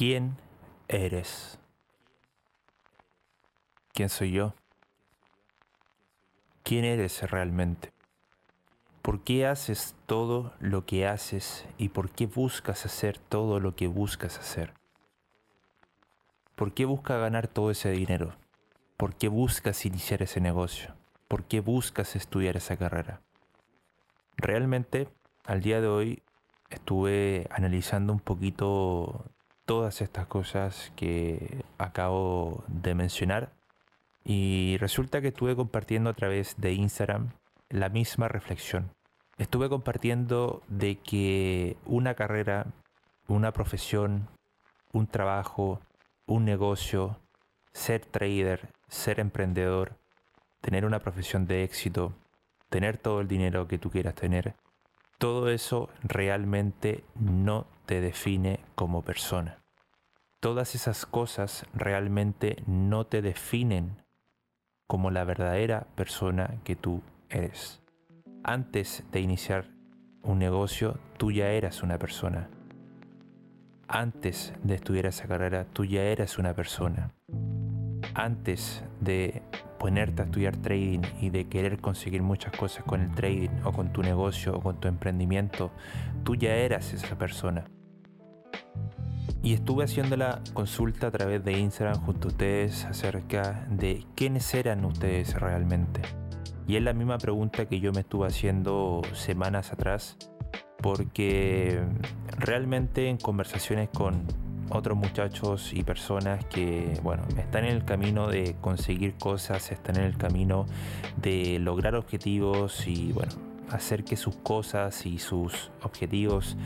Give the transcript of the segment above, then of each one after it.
¿Quién eres? ¿Quién soy yo? ¿Quién eres realmente? ¿Por qué haces todo lo que haces y por qué buscas hacer todo lo que buscas hacer? ¿Por qué buscas ganar todo ese dinero? ¿Por qué buscas iniciar ese negocio? ¿Por qué buscas estudiar esa carrera? Realmente, al día de hoy, estuve analizando un poquito todas estas cosas que acabo de mencionar y resulta que estuve compartiendo a través de Instagram la misma reflexión. Estuve compartiendo de que una carrera, una profesión, un trabajo, un negocio, ser trader, ser emprendedor, tener una profesión de éxito, tener todo el dinero que tú quieras tener, todo eso realmente no te define como persona. Todas esas cosas realmente no te definen como la verdadera persona que tú eres. Antes de iniciar un negocio, tú ya eras una persona. Antes de estudiar esa carrera, tú ya eras una persona. Antes de ponerte a estudiar trading y de querer conseguir muchas cosas con el trading o con tu negocio o con tu emprendimiento, tú ya eras esa persona. Y estuve haciendo la consulta a través de Instagram junto a ustedes acerca de quiénes eran ustedes realmente. Y es la misma pregunta que yo me estuve haciendo semanas atrás, porque realmente en conversaciones con otros muchachos y personas que, bueno, están en el camino de conseguir cosas, están en el camino de lograr objetivos y, bueno, hacer que sus cosas y sus objetivos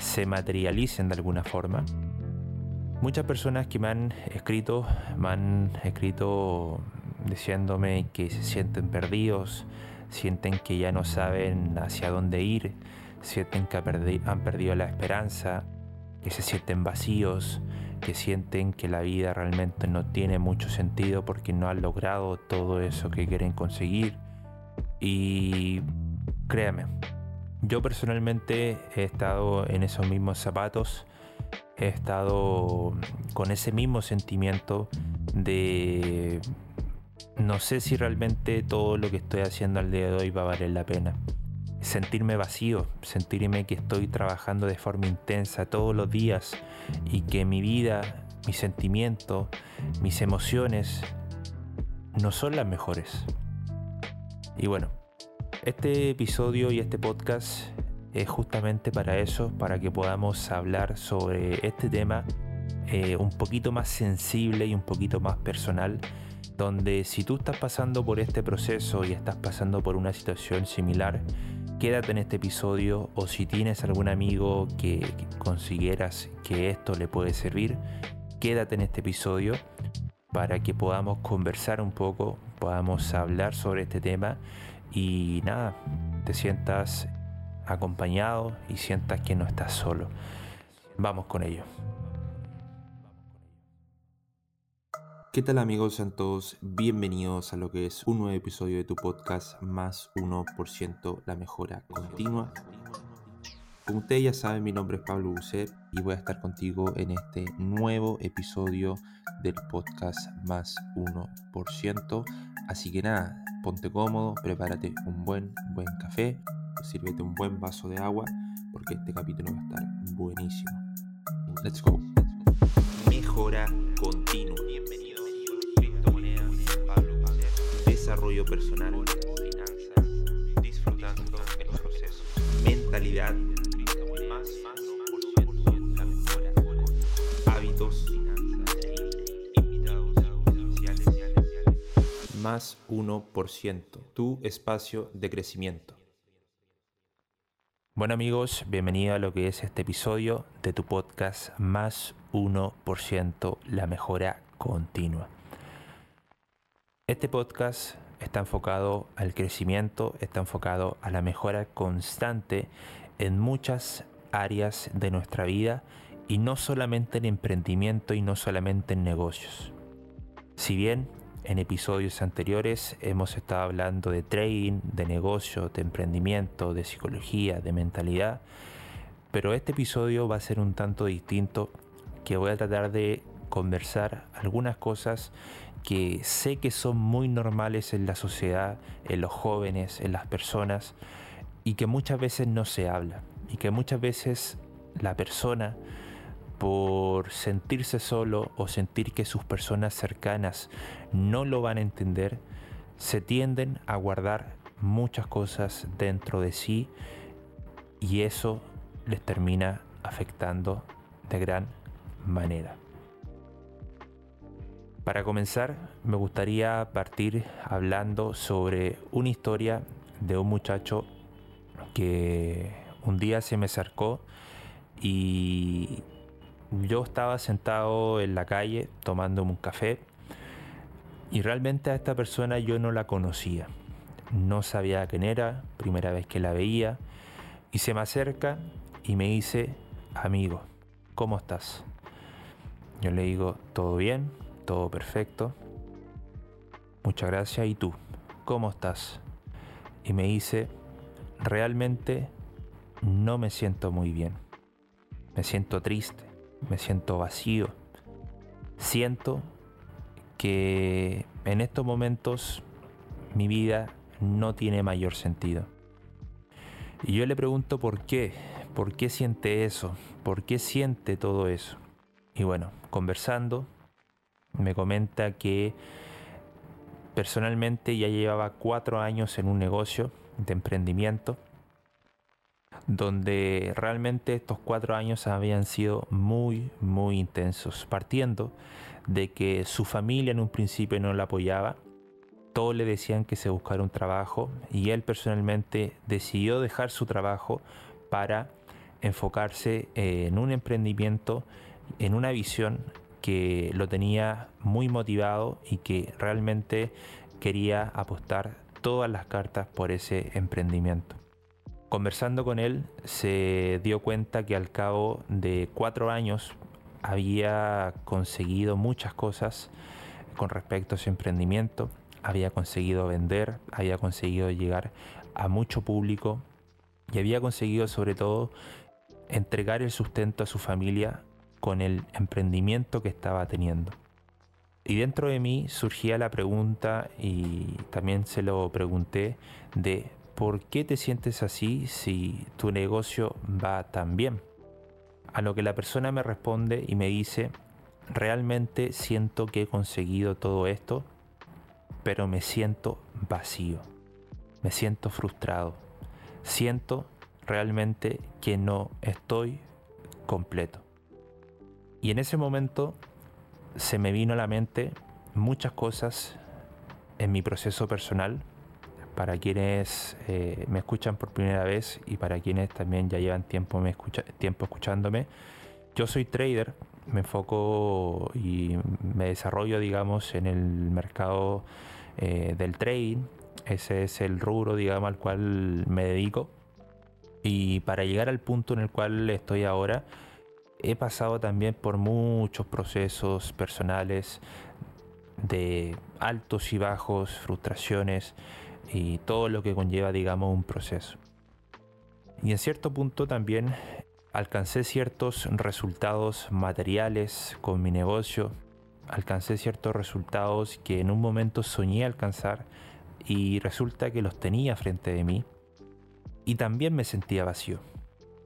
se materialicen de alguna forma. Muchas personas que me han escrito, me han escrito diciéndome que se sienten perdidos, sienten que ya no saben hacia dónde ir, sienten que han perdido la esperanza, que se sienten vacíos, que sienten que la vida realmente no tiene mucho sentido porque no han logrado todo eso que quieren conseguir. Y créame, yo personalmente he estado en esos mismos zapatos, he estado con ese mismo sentimiento de no sé si realmente todo lo que estoy haciendo al día de hoy va a valer la pena sentirme vacío, sentirme que estoy trabajando de forma intensa todos los días y que mi vida, mis sentimientos, mis emociones no son las mejores. Y bueno, este episodio y este podcast es justamente para eso, para que podamos hablar sobre este tema eh, un poquito más sensible y un poquito más personal donde si tú estás pasando por este proceso y estás pasando por una situación similar, quédate en este episodio o si tienes algún amigo que, consideras que esto le puede servir, quédate en este episodio para que podamos conversar un poco, podamos hablar sobre este tema y nada, te sientas acompañado y sientas que no estás solo. Vamos con ello. ¿Qué tal amigos? Sean todos bienvenidos a lo que es un nuevo episodio de tu podcast Más 1% La Mejora Continua. Como ustedes ya saben, mi nombre es Pablo Bucet y voy a estar contigo en este nuevo episodio del podcast Más 1%. Así que nada, ponte cómodo, prepárate un buen, buen café, sírvete un buen vaso de agua porque este capítulo va a estar buenísimo. Let's go. Mejora continua. desarrollo personal, disfrutando el proceso, mentalidad, más 1%, tu espacio de crecimiento. Bueno amigos, bienvenido a lo que es este episodio de tu podcast Más 1%, la mejora continua. Este podcast está enfocado al crecimiento, está enfocado a la mejora constante en muchas áreas de nuestra vida y no solamente en emprendimiento y no solamente en negocios. Si bien en episodios anteriores hemos estado hablando de trading, de negocio, de emprendimiento, de psicología, de mentalidad, pero este episodio va a ser un tanto distinto que voy a tratar de conversar algunas cosas que sé que son muy normales en la sociedad, en los jóvenes, en las personas, y que muchas veces no se habla, y que muchas veces la persona, por sentirse solo o sentir que sus personas cercanas no lo van a entender, se tienden a guardar muchas cosas dentro de sí y eso les termina afectando de gran manera. Para comenzar, me gustaría partir hablando sobre una historia de un muchacho que un día se me acercó y yo estaba sentado en la calle tomándome un café y realmente a esta persona yo no la conocía. No sabía quién era, primera vez que la veía y se me acerca y me dice, amigo, ¿cómo estás? Yo le digo, ¿todo bien? todo perfecto. Muchas gracias. ¿Y tú? ¿Cómo estás? Y me dice, realmente no me siento muy bien. Me siento triste, me siento vacío. Siento que en estos momentos mi vida no tiene mayor sentido. Y yo le pregunto por qué, por qué siente eso, por qué siente todo eso. Y bueno, conversando, me comenta que personalmente ya llevaba cuatro años en un negocio de emprendimiento donde realmente estos cuatro años habían sido muy, muy intensos, partiendo de que su familia en un principio no la apoyaba, todos le decían que se buscara un trabajo y él personalmente decidió dejar su trabajo para enfocarse en un emprendimiento, en una visión que lo tenía muy motivado y que realmente quería apostar todas las cartas por ese emprendimiento. Conversando con él se dio cuenta que al cabo de cuatro años había conseguido muchas cosas con respecto a su emprendimiento, había conseguido vender, había conseguido llegar a mucho público y había conseguido sobre todo entregar el sustento a su familia con el emprendimiento que estaba teniendo. Y dentro de mí surgía la pregunta, y también se lo pregunté, de ¿por qué te sientes así si tu negocio va tan bien? A lo que la persona me responde y me dice, realmente siento que he conseguido todo esto, pero me siento vacío, me siento frustrado, siento realmente que no estoy completo. Y en ese momento se me vino a la mente muchas cosas en mi proceso personal. Para quienes eh, me escuchan por primera vez y para quienes también ya llevan tiempo, me escucha, tiempo escuchándome, yo soy trader, me enfoco y me desarrollo, digamos, en el mercado eh, del trading. Ese es el rubro, digamos, al cual me dedico. Y para llegar al punto en el cual estoy ahora, he pasado también por muchos procesos personales de altos y bajos, frustraciones y todo lo que conlleva, digamos, un proceso. Y en cierto punto también alcancé ciertos resultados materiales con mi negocio, alcancé ciertos resultados que en un momento soñé alcanzar y resulta que los tenía frente de mí y también me sentía vacío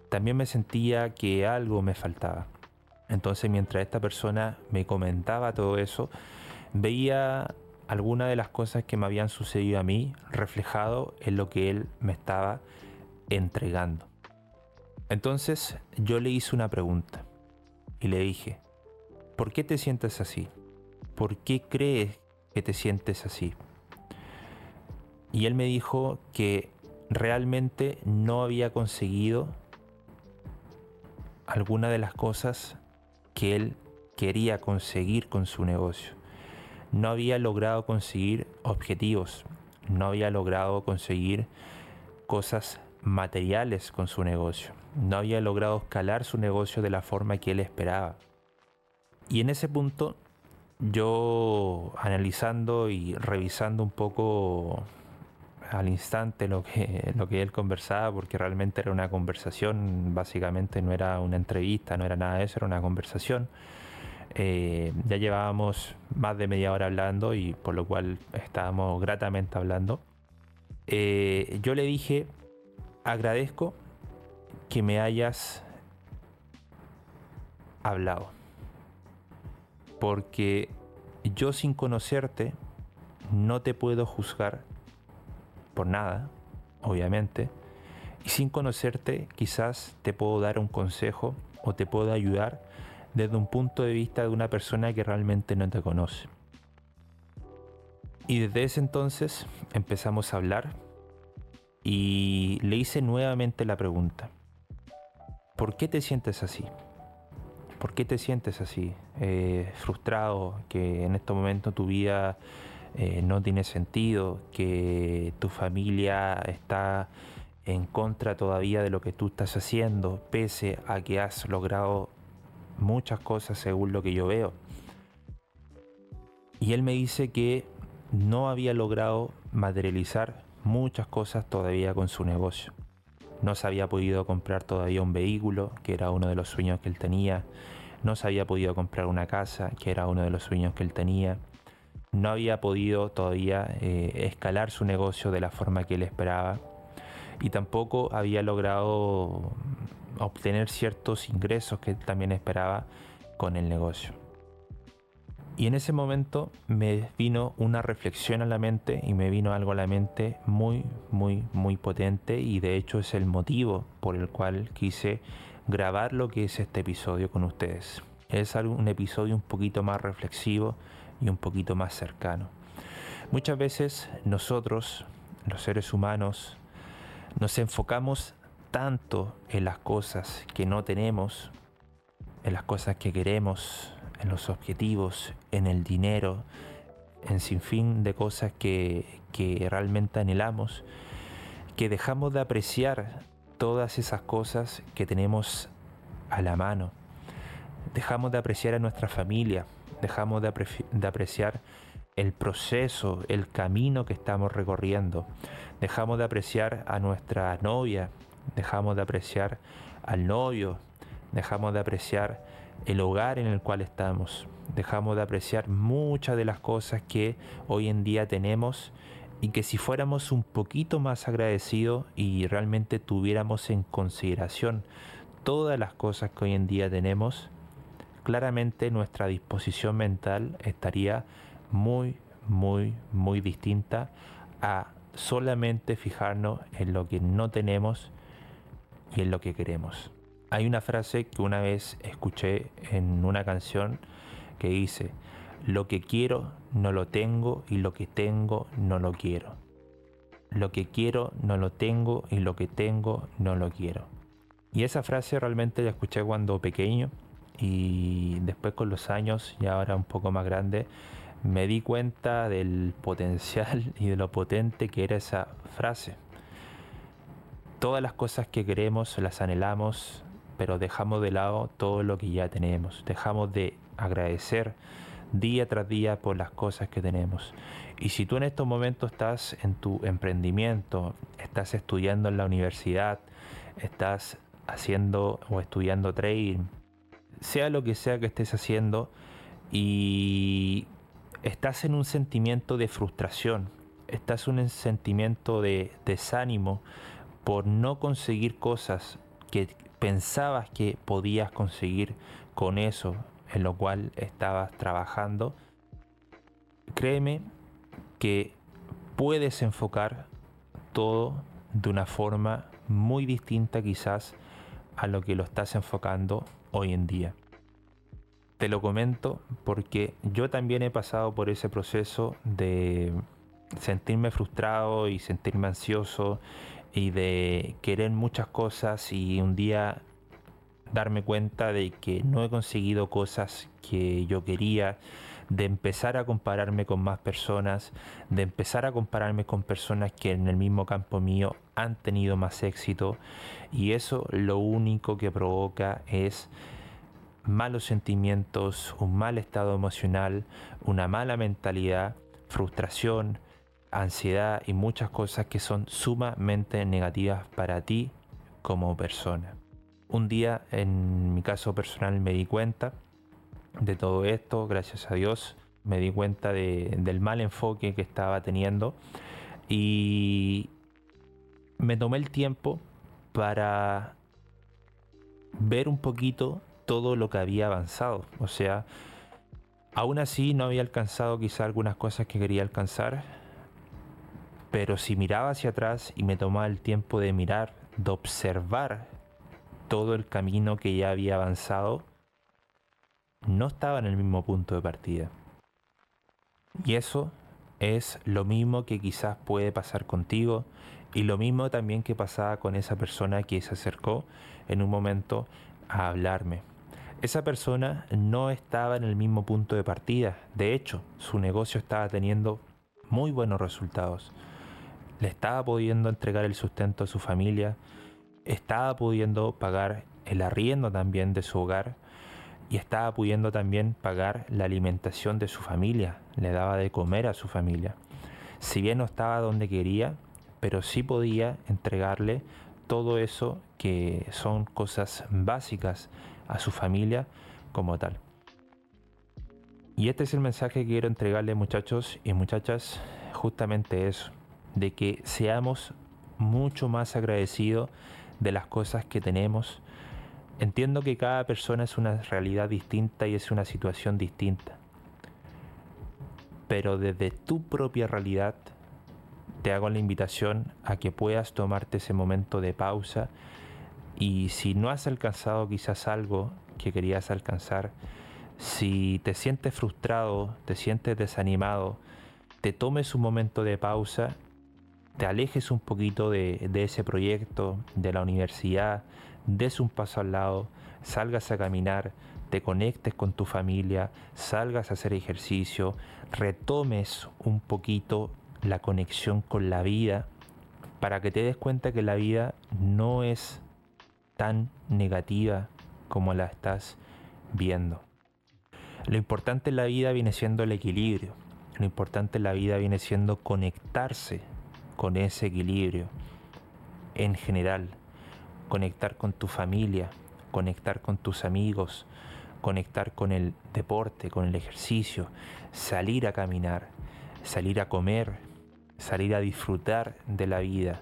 también me sentía que algo me faltaba. Entonces mientras esta persona me comentaba todo eso, veía algunas de las cosas que me habían sucedido a mí reflejado en lo que él me estaba entregando. Entonces yo le hice una pregunta y le dije, ¿por qué te sientes así? ¿Por qué crees que te sientes así? Y él me dijo que realmente no había conseguido alguna de las cosas que él quería conseguir con su negocio. No había logrado conseguir objetivos, no había logrado conseguir cosas materiales con su negocio, no había logrado escalar su negocio de la forma que él esperaba. Y en ese punto, yo analizando y revisando un poco al instante lo que, lo que él conversaba, porque realmente era una conversación, básicamente no era una entrevista, no era nada de eso, era una conversación. Eh, ya llevábamos más de media hora hablando y por lo cual estábamos gratamente hablando. Eh, yo le dije, agradezco que me hayas hablado. Porque yo sin conocerte no te puedo juzgar por nada, obviamente. Y sin conocerte quizás te puedo dar un consejo o te puedo ayudar desde un punto de vista de una persona que realmente no te conoce. Y desde ese entonces empezamos a hablar y le hice nuevamente la pregunta. ¿Por qué te sientes así? ¿Por qué te sientes así? Eh, frustrado, que en este momento tu vida eh, no tiene sentido, que tu familia está en contra todavía de lo que tú estás haciendo, pese a que has logrado muchas cosas según lo que yo veo. Y él me dice que no había logrado materializar muchas cosas todavía con su negocio. No se había podido comprar todavía un vehículo, que era uno de los sueños que él tenía. No se había podido comprar una casa, que era uno de los sueños que él tenía no había podido todavía eh, escalar su negocio de la forma que él esperaba y tampoco había logrado obtener ciertos ingresos que también esperaba con el negocio. Y en ese momento me vino una reflexión a la mente y me vino algo a la mente muy, muy, muy potente y de hecho es el motivo por el cual quise grabar lo que es este episodio con ustedes. Es un episodio un poquito más reflexivo, y un poquito más cercano. Muchas veces nosotros, los seres humanos, nos enfocamos tanto en las cosas que no tenemos, en las cosas que queremos, en los objetivos, en el dinero, en sinfín de cosas que, que realmente anhelamos, que dejamos de apreciar todas esas cosas que tenemos a la mano. Dejamos de apreciar a nuestra familia, dejamos de, apreciar el proceso, el camino que estamos recorriendo. Dejamos de apreciar a nuestra novia, dejamos de apreciar al novio, dejamos de apreciar el hogar en el cual estamos, dejamos de apreciar muchas de las cosas que hoy en día tenemos y que si fuéramos un poquito más agradecidos y realmente tuviéramos en consideración todas las cosas que hoy en día tenemos, claramente nuestra disposición mental estaría muy, muy, muy distinta a solamente fijarnos en lo que no tenemos y en lo que queremos. Hay una frase que una vez escuché en una canción que dice, lo que quiero no lo tengo y lo que tengo no lo quiero. Lo que quiero no lo tengo y lo que tengo no lo quiero. Y esa frase realmente la escuché cuando pequeño y después con los años, y ahora un poco más grande, me di cuenta del potencial y de lo potente que era esa frase. Todas las cosas que queremos las anhelamos, pero dejamos de lado todo lo que ya tenemos. Dejamos de agradecer día tras día por las cosas que tenemos. Y si tú en estos momentos estás en tu emprendimiento, estás estudiando en la universidad, estás haciendo o estudiando trading, sea lo que sea que estés haciendo y estás en un sentimiento de frustración, estás en un sentimiento de desánimo por no conseguir cosas que pensabas que podías conseguir con eso en lo cual estabas trabajando, créeme que puedes enfocar todo de una forma muy distinta quizás a lo que lo estás enfocando hoy en día. Te lo comento porque yo también he pasado por ese proceso de sentirme frustrado y sentirme ansioso y de querer muchas cosas y un día darme cuenta de que no he conseguido cosas que yo quería, de empezar a compararme con más personas, de empezar a compararme con personas que en el mismo campo mío han tenido más éxito. Y eso lo único que provoca es malos sentimientos, un mal estado emocional, una mala mentalidad, frustración ansiedad y muchas cosas que son sumamente negativas para ti como persona. Un día, en mi caso personal, me di cuenta de todo esto, gracias a Dios, me di cuenta del mal enfoque que estaba teniendo y me tomé el tiempo para ver un poquito todo lo que había avanzado. O sea, aún así no había alcanzado quizá algunas cosas que quería alcanzar, pero si miraba hacia atrás y me tomaba el tiempo de mirar, de observar todo el camino que ya había avanzado, no estaba en el mismo punto de partida. Y eso es lo mismo que quizás puede pasar contigo y lo mismo también que pasaba con esa persona que se acercó en un momento a hablarme. Esa persona no estaba en el mismo punto de partida. De hecho, su negocio estaba teniendo muy buenos resultados. Le estaba pudiendo entregar el sustento a su familia, estaba pudiendo pagar el arriendo también de su hogar y estaba pudiendo también pagar la alimentación de su familia, le daba de comer a su familia. Si bien no estaba donde quería, pero sí podía entregarle todo eso que son cosas básicas a su familia como tal. Y este es el mensaje que quiero entregarle muchachos y muchachas, justamente eso, de que seamos mucho más agradecidos de las cosas que tenemos. Entiendo que cada persona es una realidad distinta y es una situación distinta. Pero desde tu propia realidad te hago la invitación a que puedas tomarte ese momento de pausa y si no has alcanzado quizás algo que querías alcanzar, si te sientes frustrado, te sientes desanimado, te tomes un momento de pausa, te alejes un poquito de, ese proyecto, de la universidad, des un paso al lado, salgas a caminar, te conectes con tu familia, salgas a hacer ejercicio, retomes un poquito la conexión con la vida para que te des cuenta que la vida no es tan negativa como la estás viendo. Lo importante en la vida viene siendo el equilibrio. Lo importante en la vida viene siendo conectarse con ese equilibrio en general. Conectar con tu familia, conectar con tus amigos, conectar con el deporte, con el ejercicio, salir a caminar, salir a comer, salir a disfrutar de la vida,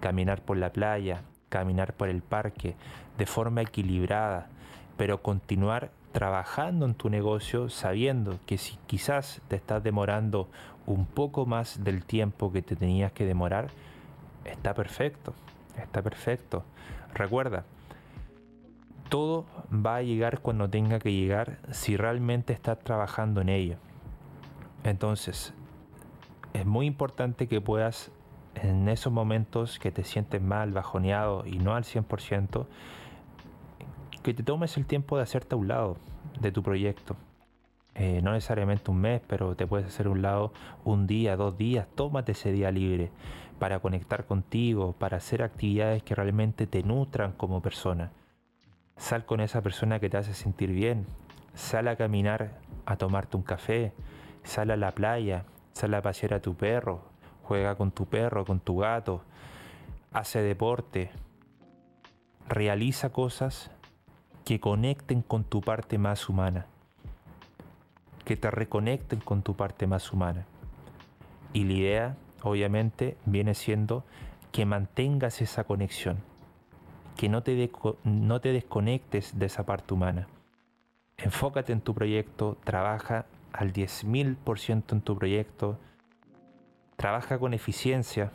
caminar por la playa, caminar por el parque de forma equilibrada, pero continuar trabajando en tu negocio sabiendo que si quizás te estás demorando un poco más del tiempo que te tenías que demorar, está perfecto, está perfecto. Recuerda, todo va a llegar cuando tenga que llegar si realmente estás trabajando en ello. Entonces, es muy importante que puedas en esos momentos que te sientes mal, bajoneado y no al 100%, que te tomes el tiempo de hacerte a un lado de tu proyecto. Eh, no necesariamente un mes, pero te puedes hacer un lado un día, dos días. Tómate ese día libre para conectar contigo, para hacer actividades que realmente te nutran como persona. Sal con esa persona que te hace sentir bien. Sal a caminar, a tomarte un café. Sal a la playa. Sal a pasear a tu perro juega con tu perro, con tu gato, hace deporte, realiza cosas que conecten con tu parte más humana, que te reconecten con tu parte más humana. Y la idea, obviamente, viene siendo que mantengas esa conexión, que no te, no te desconectes de esa parte humana. Enfócate en tu proyecto, trabaja al 10.000% en tu proyecto, trabaja con eficiencia,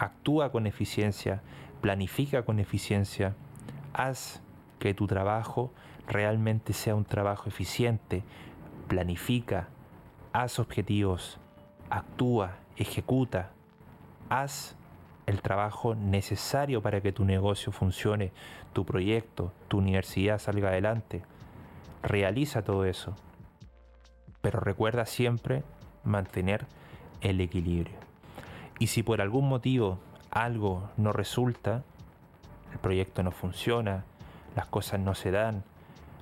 actúa con eficiencia, planifica con eficiencia, haz que tu trabajo realmente sea un trabajo eficiente, planifica, haz objetivos, actúa, ejecuta, haz el trabajo necesario para que tu negocio funcione, tu proyecto, tu universidad salga adelante. Realiza todo eso. Pero recuerda siempre mantener el equilibrio. Y si por algún motivo algo no resulta, el proyecto no funciona, las cosas no se dan,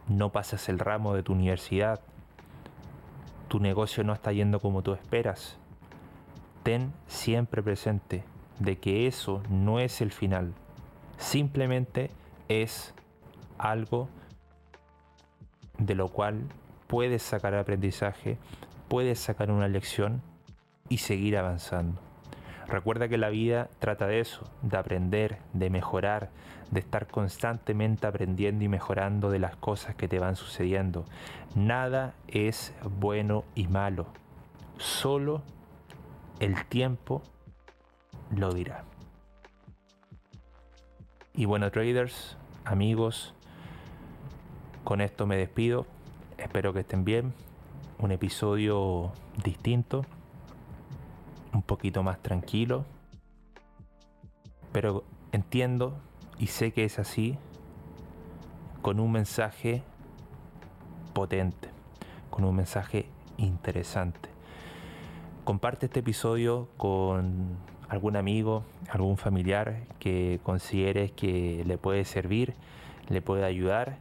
no pasas el ramo de tu universidad, tu negocio no está yendo como tú esperas, ten siempre presente de que eso no es el final. Simplemente es algo de lo cual puedes sacar aprendizaje, puedes sacar una lección y seguir avanzando. Recuerda que la vida trata de eso, de aprender, de mejorar, de estar constantemente aprendiendo y mejorando de las cosas que te van sucediendo. Nada es bueno y malo. Solo el tiempo lo dirá. Y bueno, traders, amigos, con esto me despido. Espero que estén bien. Un episodio distinto un poquito más tranquilo. Pero entiendo y sé que es así con un mensaje potente, con un mensaje interesante. Comparte este episodio con algún amigo, algún familiar que consideres que le puede servir, le puede ayudar.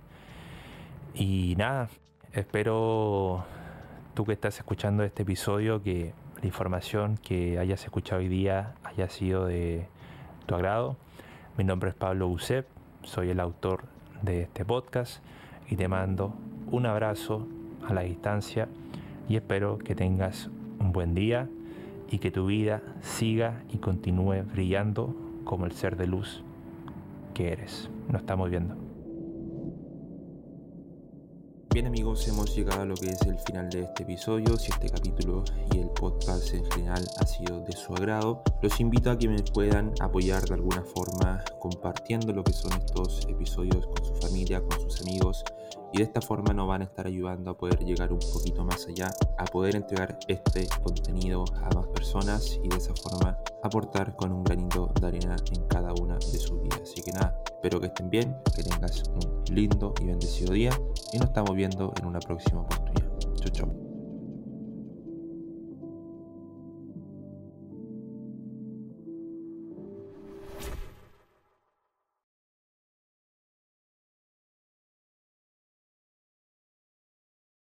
Y nada, espero tú que estás escuchando este episodio que la información que hayas escuchado hoy día haya sido de tu agrado. Mi nombre es Pablo Usep, soy el autor de este podcast y te mando un abrazo a la distancia y espero que tengas un buen día y que tu vida siga y continúe brillando como el ser de luz que eres. Nos estamos viendo. Bien amigos, hemos llegado a lo que es el final de este episodio. Si este capítulo y el podcast en ha sido de su agrado, los invito a que me puedan apoyar de alguna forma compartiendo lo que son estos episodios con su familia, con sus amigos. Y de esta forma nos van a estar ayudando a poder llegar un poquito más allá, a poder entregar este contenido a más personas y de esa forma aportar con un granito de arena en cada una de sus vidas. Así que nada, espero que estén bien, que tengas un lindo y bendecido día y nos estamos viendo en una próxima oportunidad. Chau, chau.